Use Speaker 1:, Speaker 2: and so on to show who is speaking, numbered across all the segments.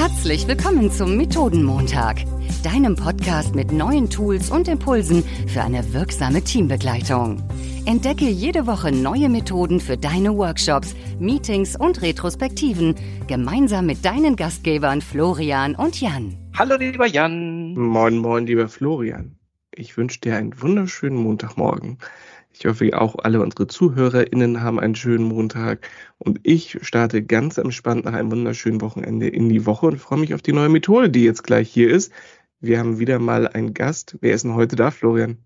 Speaker 1: Herzlich willkommen zum Methodenmontag, deinem Podcast mit neuen Tools und Impulsen für eine wirksame Teambegleitung. Entdecke jede Woche neue Methoden für deine Workshops, Meetings und Retrospektiven gemeinsam mit deinen Gastgebern Florian und Jan.
Speaker 2: Hallo lieber Jan.
Speaker 3: Moin, moin, lieber Florian. Ich wünsche dir einen wunderschönen Montagmorgen. Ich hoffe, auch alle unsere ZuhörerInnen haben einen schönen Montag. Und ich starte ganz entspannt nach einem wunderschönen Wochenende in die Woche und freue mich auf die neue Methode, die jetzt gleich hier ist. Wir haben wieder mal einen Gast. Wer ist denn heute da, Florian?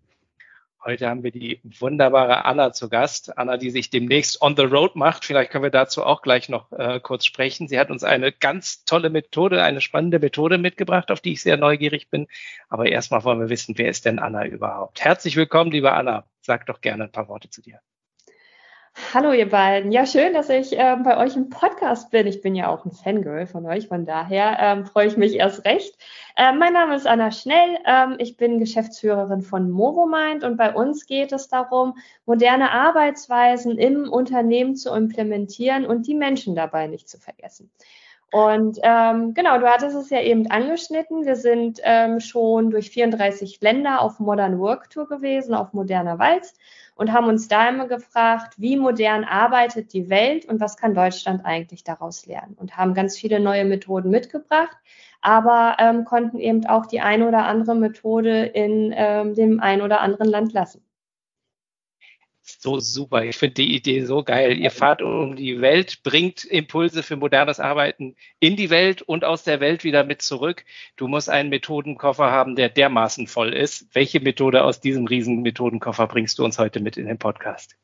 Speaker 2: Heute haben wir die wunderbare Anna zu Gast. Anna, die sich demnächst on the road macht. Vielleicht können wir dazu auch gleich noch äh, kurz sprechen. Sie hat uns eine ganz tolle Methode, eine spannende Methode mitgebracht, auf die ich sehr neugierig bin. Aber erstmal wollen wir wissen, wer ist denn Anna überhaupt? Herzlich willkommen, liebe Anna. Sag doch gerne ein paar Worte zu dir.
Speaker 4: Hallo ihr beiden. Ja, schön, dass ich äh, bei euch im Podcast bin. Ich bin ja auch ein Fangirl von euch, von daher ähm, freue ich mich erst recht. Äh, mein Name ist Anna Schnell. Ähm, ich bin Geschäftsführerin von Movomind und bei uns geht es darum, moderne Arbeitsweisen im Unternehmen zu implementieren und die Menschen dabei nicht zu vergessen. Und ähm, genau, du hattest es ja eben angeschnitten. Wir sind ähm, schon durch 34 Länder auf Modern Work Tour gewesen, auf moderner Walz und haben uns da immer gefragt, wie modern arbeitet die Welt und was kann Deutschland eigentlich daraus lernen und haben ganz viele neue Methoden mitgebracht, aber ähm, konnten eben auch die eine oder andere Methode in ähm, dem ein oder anderen Land lassen
Speaker 2: so super. Ich finde die Idee so geil. Ihr fahrt um die Welt, bringt Impulse für modernes Arbeiten in die Welt und aus der Welt wieder mit zurück. Du musst einen Methodenkoffer haben, der dermaßen voll ist. Welche Methode aus diesem riesen Methodenkoffer bringst du uns heute mit in den Podcast?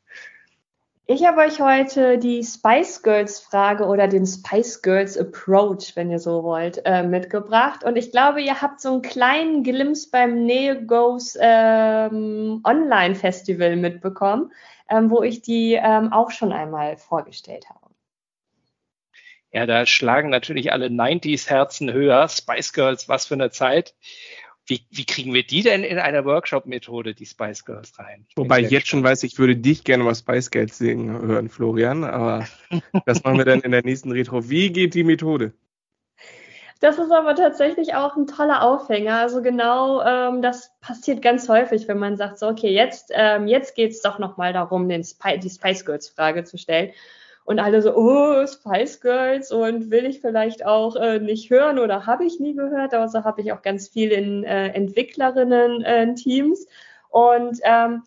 Speaker 4: Ich habe euch heute die Spice Girls Frage oder den Spice Girls Approach, wenn ihr so wollt, äh, mitgebracht. Und ich glaube, ihr habt so einen kleinen Glimps beim NeoGos ähm, Online Festival mitbekommen, ähm, wo ich die ähm, auch schon einmal vorgestellt habe.
Speaker 2: Ja, da schlagen natürlich alle 90s Herzen höher. Spice Girls, was für eine Zeit. Wie, wie kriegen wir die denn in einer Workshop-Methode, die Spice Girls, rein?
Speaker 3: Ich Wobei ich jetzt schon weiß, ich würde dich gerne mal Spice Girls singen hören, Florian, aber das machen wir dann in der nächsten Retro. Wie geht die Methode?
Speaker 4: Das ist aber tatsächlich auch ein toller Aufhänger. Also genau, ähm, das passiert ganz häufig, wenn man sagt, so, okay, jetzt, ähm, jetzt geht es doch nochmal darum, den Sp die Spice Girls Frage zu stellen. Und alle so, oh, Spice Girls und will ich vielleicht auch äh, nicht hören oder habe ich nie gehört. Also habe ich auch ganz viel in äh, Entwicklerinnen-Teams. Äh, und ähm,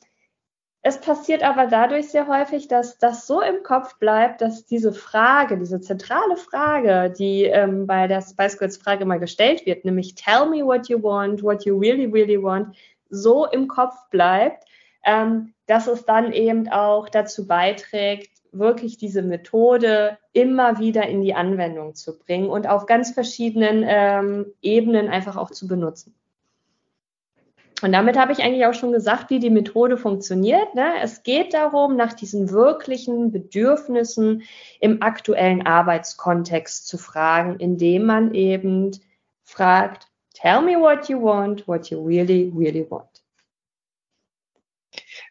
Speaker 4: es passiert aber dadurch sehr häufig, dass das so im Kopf bleibt, dass diese Frage, diese zentrale Frage, die ähm, bei der Spice Girls Frage mal gestellt wird, nämlich Tell me what you want, what you really, really want, so im Kopf bleibt, ähm, dass es dann eben auch dazu beiträgt, wirklich diese Methode immer wieder in die Anwendung zu bringen und auf ganz verschiedenen ähm, Ebenen einfach auch zu benutzen. Und damit habe ich eigentlich auch schon gesagt, wie die Methode funktioniert. Ne? Es geht darum, nach diesen wirklichen Bedürfnissen im aktuellen Arbeitskontext zu fragen, indem man eben fragt, tell me what you want, what you really, really want.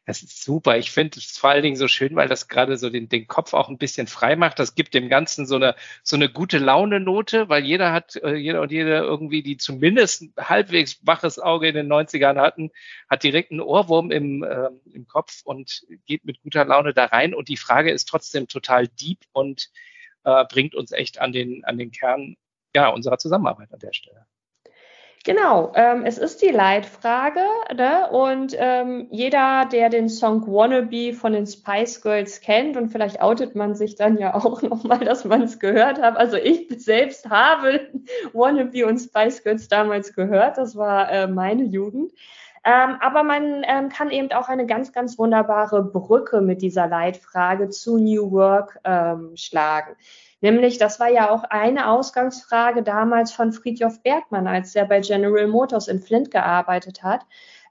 Speaker 2: Das ist super. Ich finde es vor allen Dingen so schön, weil das gerade so den, den Kopf auch ein bisschen frei macht. Das gibt dem Ganzen so eine, so eine gute Laune-Note, weil jeder hat, äh, jeder und jede irgendwie, die zumindest ein halbwegs waches Auge in den 90ern hatten, hat direkt einen Ohrwurm im, äh, im Kopf und geht mit guter Laune da rein. Und die Frage ist trotzdem total deep und äh, bringt uns echt an den, an den Kern ja, unserer Zusammenarbeit an der Stelle.
Speaker 4: Genau, ähm, es ist die Leitfrage ne? und ähm, jeder, der den Song Wannabe von den Spice Girls kennt und vielleicht outet man sich dann ja auch nochmal, dass man es gehört hat. Also ich selbst habe Wannabe und Spice Girls damals gehört, das war äh, meine Jugend. Ähm, aber man ähm, kann eben auch eine ganz, ganz wunderbare Brücke mit dieser Leitfrage zu New Work ähm, schlagen. Nämlich, das war ja auch eine Ausgangsfrage damals von Friedhof Bergmann, als er bei General Motors in Flint gearbeitet hat.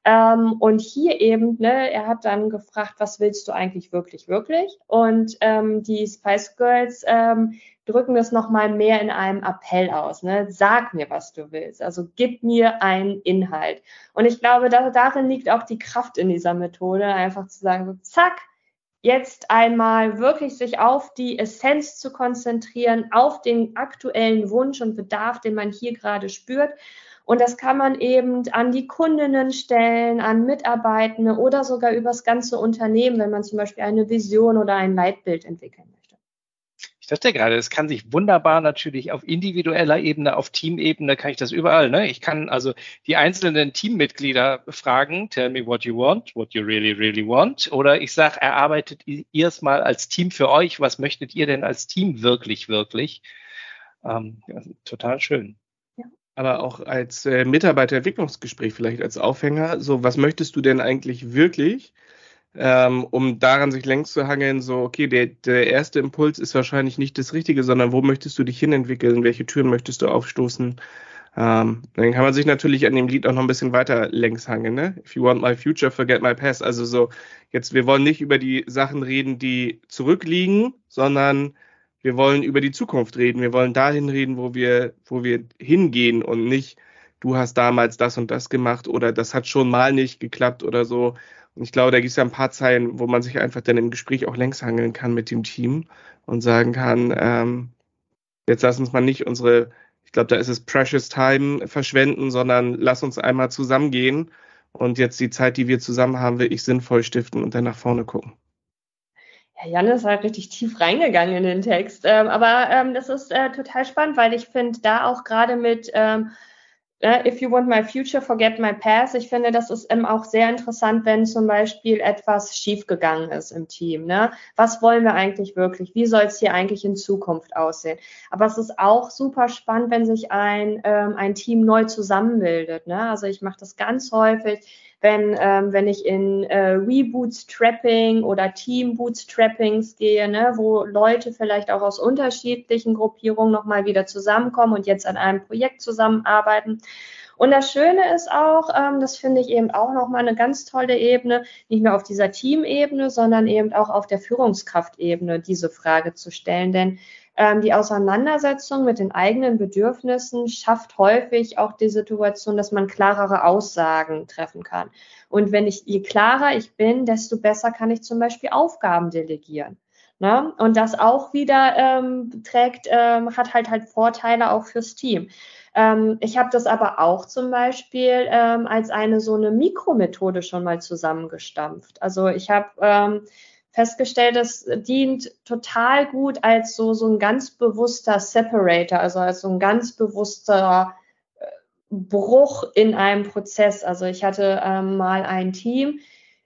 Speaker 4: Ähm, und hier eben, ne, er hat dann gefragt, was willst du eigentlich wirklich, wirklich? Und ähm, die Spice Girls ähm, drücken das nochmal mehr in einem Appell aus. Ne? Sag mir, was du willst. Also gib mir einen Inhalt. Und ich glaube, da, darin liegt auch die Kraft in dieser Methode, einfach zu sagen, so, zack, jetzt einmal wirklich sich auf die Essenz zu konzentrieren, auf den aktuellen Wunsch und Bedarf, den man hier gerade spürt. Und das kann man eben an die Kundinnen stellen, an Mitarbeitende oder sogar übers ganze Unternehmen, wenn man zum Beispiel eine Vision oder ein Leitbild entwickeln möchte
Speaker 2: sagte gerade, es kann sich wunderbar natürlich auf individueller Ebene, auf Teamebene, kann ich das überall. Ne? Ich kann also die einzelnen Teammitglieder fragen, tell me what you want, what you really, really want. Oder ich sage, erarbeitet ihr es mal als Team für euch. Was möchtet ihr denn als Team wirklich, wirklich? Ähm, ja, total schön.
Speaker 3: Aber auch als äh, Mitarbeiterentwicklungsgespräch vielleicht als Aufhänger, so was möchtest du denn eigentlich wirklich? Ähm, um daran sich längs zu hangeln, so, okay, der, der erste Impuls ist wahrscheinlich nicht das Richtige, sondern wo möchtest du dich hinentwickeln, welche Türen möchtest du aufstoßen. Ähm, dann kann man sich natürlich an dem Lied auch noch ein bisschen weiter längs hangeln, ne? If you want my future, forget my past. Also so, jetzt, wir wollen nicht über die Sachen reden, die zurückliegen, sondern wir wollen über die Zukunft reden. Wir wollen dahin reden, wo wir, wo wir hingehen und nicht, du hast damals das und das gemacht oder das hat schon mal nicht geklappt oder so. Und ich glaube, da gibt es ja ein paar Zeilen, wo man sich einfach dann im Gespräch auch längs hangeln kann mit dem Team und sagen kann, ähm, jetzt lass uns mal nicht unsere, ich glaube, da ist es Precious Time verschwenden, sondern lass uns einmal zusammengehen und jetzt die Zeit, die wir zusammen haben, wirklich sinnvoll stiften und dann nach vorne gucken.
Speaker 4: Ja, Jan ist halt richtig tief reingegangen in den Text. Ähm, aber ähm, das ist äh, total spannend, weil ich finde, da auch gerade mit ähm, äh, if you want my future, forget my past. Ich finde, das ist eben auch sehr interessant, wenn zum Beispiel etwas schiefgegangen ist im Team. Ne? Was wollen wir eigentlich wirklich? Wie soll es hier eigentlich in Zukunft aussehen? Aber es ist auch super spannend, wenn sich ein, ähm, ein Team neu zusammenbildet. Ne? Also ich mache das ganz häufig wenn, ähm, wenn ich in äh, Rebootstrapping oder Team-Bootstrappings gehe, ne, wo Leute vielleicht auch aus unterschiedlichen Gruppierungen nochmal wieder zusammenkommen und jetzt an einem Projekt zusammenarbeiten. Und das Schöne ist auch, ähm, das finde ich eben auch nochmal eine ganz tolle Ebene, nicht nur auf dieser Teamebene, sondern eben auch auf der Führungskraftebene diese Frage zu stellen. Denn ähm, die Auseinandersetzung mit den eigenen Bedürfnissen schafft häufig auch die Situation, dass man klarere Aussagen treffen kann. Und wenn ich, je klarer ich bin, desto besser kann ich zum Beispiel Aufgaben delegieren. Ne? Und das auch wieder ähm, trägt, ähm, hat halt halt Vorteile auch fürs Team. Ähm, ich habe das aber auch zum Beispiel ähm, als eine so eine Mikromethode schon mal zusammengestampft. Also ich habe ähm, festgestellt, das dient total gut als so, so ein ganz bewusster Separator, also als so ein ganz bewusster äh, Bruch in einem Prozess. Also ich hatte ähm, mal ein Team,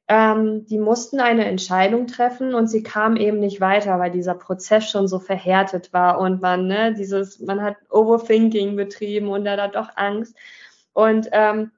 Speaker 4: ähm, die mussten eine Entscheidung treffen und sie kamen eben nicht weiter, weil dieser Prozess schon so verhärtet war und man, ne, dieses, man hat Overthinking betrieben und da hat doch Angst. Und ähm,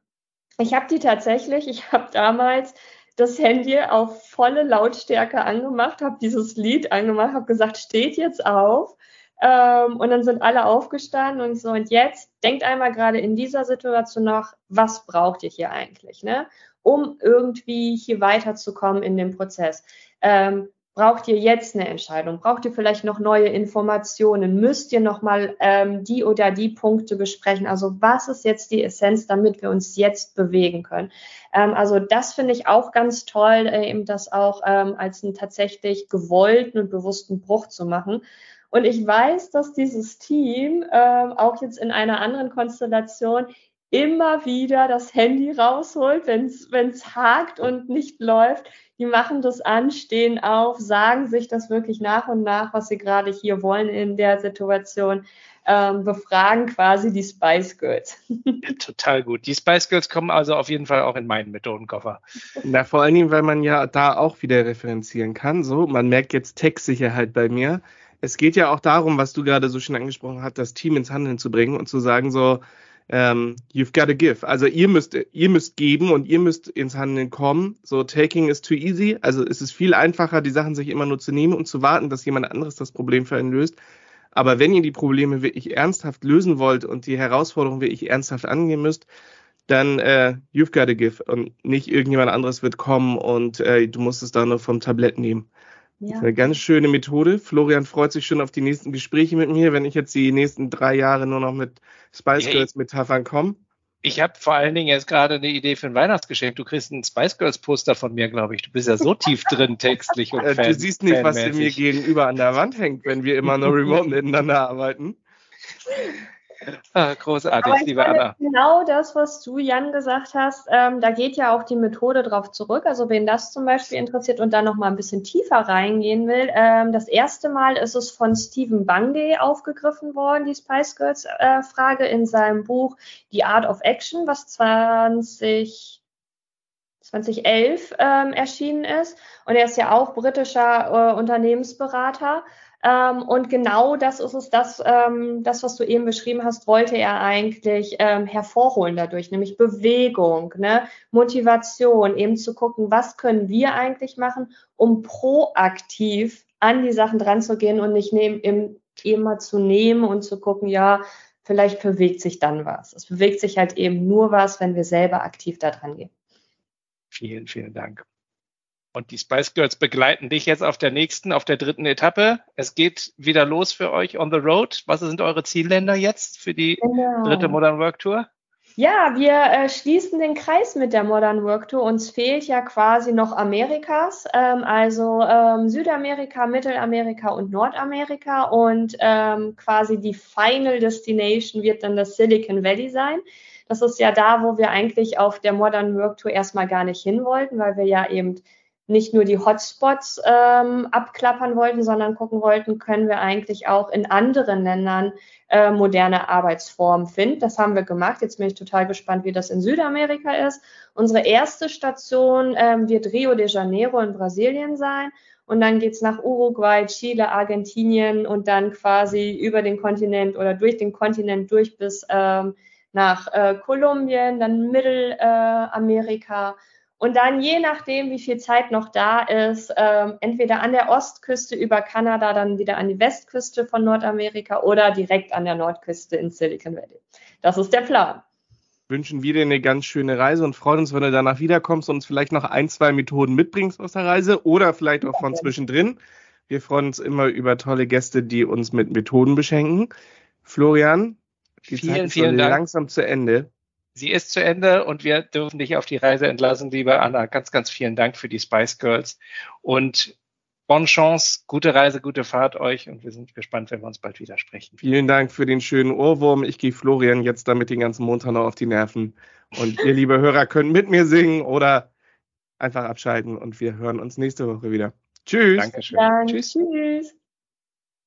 Speaker 4: ich habe die tatsächlich, ich habe damals das Handy auf volle Lautstärke angemacht, habe dieses Lied angemacht, habe gesagt, steht jetzt auf. Ähm, und dann sind alle aufgestanden und so, und jetzt denkt einmal gerade in dieser Situation nach, was braucht ihr hier eigentlich, ne? um irgendwie hier weiterzukommen in dem Prozess. Ähm, braucht ihr jetzt eine Entscheidung? Braucht ihr vielleicht noch neue Informationen? Müsst ihr nochmal ähm, die oder die Punkte besprechen? Also was ist jetzt die Essenz, damit wir uns jetzt bewegen können? Ähm, also das finde ich auch ganz toll, äh, eben das auch ähm, als einen tatsächlich gewollten und bewussten Bruch zu machen. Und ich weiß, dass dieses Team ähm, auch jetzt in einer anderen Konstellation immer wieder das Handy rausholt, wenn es hakt und nicht läuft die machen das an, stehen auf, sagen sich das wirklich nach und nach, was sie gerade hier wollen in der Situation, ähm, befragen quasi die Spice Girls.
Speaker 2: Ja, total gut. Die Spice Girls kommen also auf jeden Fall auch in meinen Methodenkoffer.
Speaker 3: Na, vor allen Dingen, weil man ja da auch wieder referenzieren kann. So, man merkt jetzt Textsicherheit bei mir. Es geht ja auch darum, was du gerade so schön angesprochen hast, das Team ins Handeln zu bringen und zu sagen so, ähm, you've got to give. Also ihr müsst, ihr müsst geben und ihr müsst ins Handeln kommen. So taking is too easy. Also es ist viel einfacher, die Sachen sich immer nur zu nehmen und zu warten, dass jemand anderes das Problem für einen löst. Aber wenn ihr die Probleme wirklich ernsthaft lösen wollt und die Herausforderungen wirklich ernsthaft angehen müsst, dann äh, you've got to give und nicht irgendjemand anderes wird kommen und äh, du musst es da nur vom Tablett nehmen. Ja. Eine ganz schöne Methode. Florian freut sich schon auf die nächsten Gespräche mit mir, wenn ich jetzt die nächsten drei Jahre nur noch mit Spice Girls Metaphern komme.
Speaker 2: Ich habe vor allen Dingen jetzt gerade eine Idee für ein Weihnachtsgeschenk. Du kriegst ein Spice Girls Poster von mir, glaube ich. Du bist ja so tief drin textlich und
Speaker 3: äh, Du siehst nicht, was mir gegenüber an der Wand hängt, wenn wir immer nur remote miteinander arbeiten.
Speaker 2: Ah, großartig, Aber liebe Anna.
Speaker 4: Genau das, was du, Jan, gesagt hast, ähm, da geht ja auch die Methode drauf zurück. Also wen das zum Beispiel interessiert und da noch mal ein bisschen tiefer reingehen will. Ähm, das erste Mal ist es von Stephen Bungay aufgegriffen worden, die Spice Girls äh, in seinem Buch The Art of Action, was 20 2011 ähm, erschienen ist. Und er ist ja auch britischer äh, Unternehmensberater. Ähm, und genau das ist es, das, ähm, das, was du eben beschrieben hast, wollte er eigentlich ähm, hervorholen dadurch, nämlich Bewegung, ne? Motivation, eben zu gucken, was können wir eigentlich machen, um proaktiv an die Sachen dran zu gehen und nicht nehm, im, immer zu nehmen und zu gucken, ja, vielleicht bewegt sich dann was. Es bewegt sich halt eben nur was, wenn wir selber aktiv da dran gehen.
Speaker 2: Vielen, vielen Dank. Und die Spice Girls begleiten dich jetzt auf der nächsten, auf der dritten Etappe. Es geht wieder los für euch on the road. Was sind eure Zielländer jetzt für die genau. dritte Modern Work Tour?
Speaker 4: Ja, wir äh, schließen den Kreis mit der Modern Work Tour. Uns fehlt ja quasi noch Amerikas, ähm, also ähm, Südamerika, Mittelamerika und Nordamerika. Und ähm, quasi die Final Destination wird dann das Silicon Valley sein. Das ist ja da, wo wir eigentlich auf der Modern Work Tour erstmal gar nicht hin wollten, weil wir ja eben nicht nur die Hotspots ähm, abklappern wollten, sondern gucken wollten, können wir eigentlich auch in anderen Ländern äh, moderne Arbeitsformen finden. Das haben wir gemacht. Jetzt bin ich total gespannt, wie das in Südamerika ist. Unsere erste Station ähm, wird Rio de Janeiro in Brasilien sein. Und dann geht's nach Uruguay, Chile, Argentinien und dann quasi über den Kontinent oder durch den Kontinent durch bis ähm, nach äh, Kolumbien, dann Mittelamerika. Äh, und dann je nachdem, wie viel Zeit noch da ist, ähm, entweder an der Ostküste über Kanada, dann wieder an die Westküste von Nordamerika oder direkt an der Nordküste in Silicon Valley. Das ist der Plan.
Speaker 3: Wünschen wir dir eine ganz schöne Reise und freuen uns, wenn du danach wiederkommst und uns vielleicht noch ein, zwei Methoden mitbringst aus der Reise oder vielleicht auch von zwischendrin. Wir freuen uns immer über tolle Gäste, die uns mit Methoden beschenken. Florian, die vielen, Zeit ist vielen langsam zu Ende
Speaker 2: sie ist zu Ende und wir dürfen dich auf die Reise entlassen, liebe Anna. Ganz, ganz vielen Dank für die Spice Girls und bonne Chance, gute Reise, gute Fahrt euch und wir sind gespannt, wenn wir uns bald wieder sprechen.
Speaker 3: Vielen Dank für den schönen Ohrwurm. Ich gehe Florian jetzt damit den ganzen Montag noch auf die Nerven und ihr, liebe Hörer, könnt mit mir singen oder einfach abschalten und wir hören uns nächste Woche wieder. Tschüss.
Speaker 2: Dankeschön. Dank, tschüss. tschüss.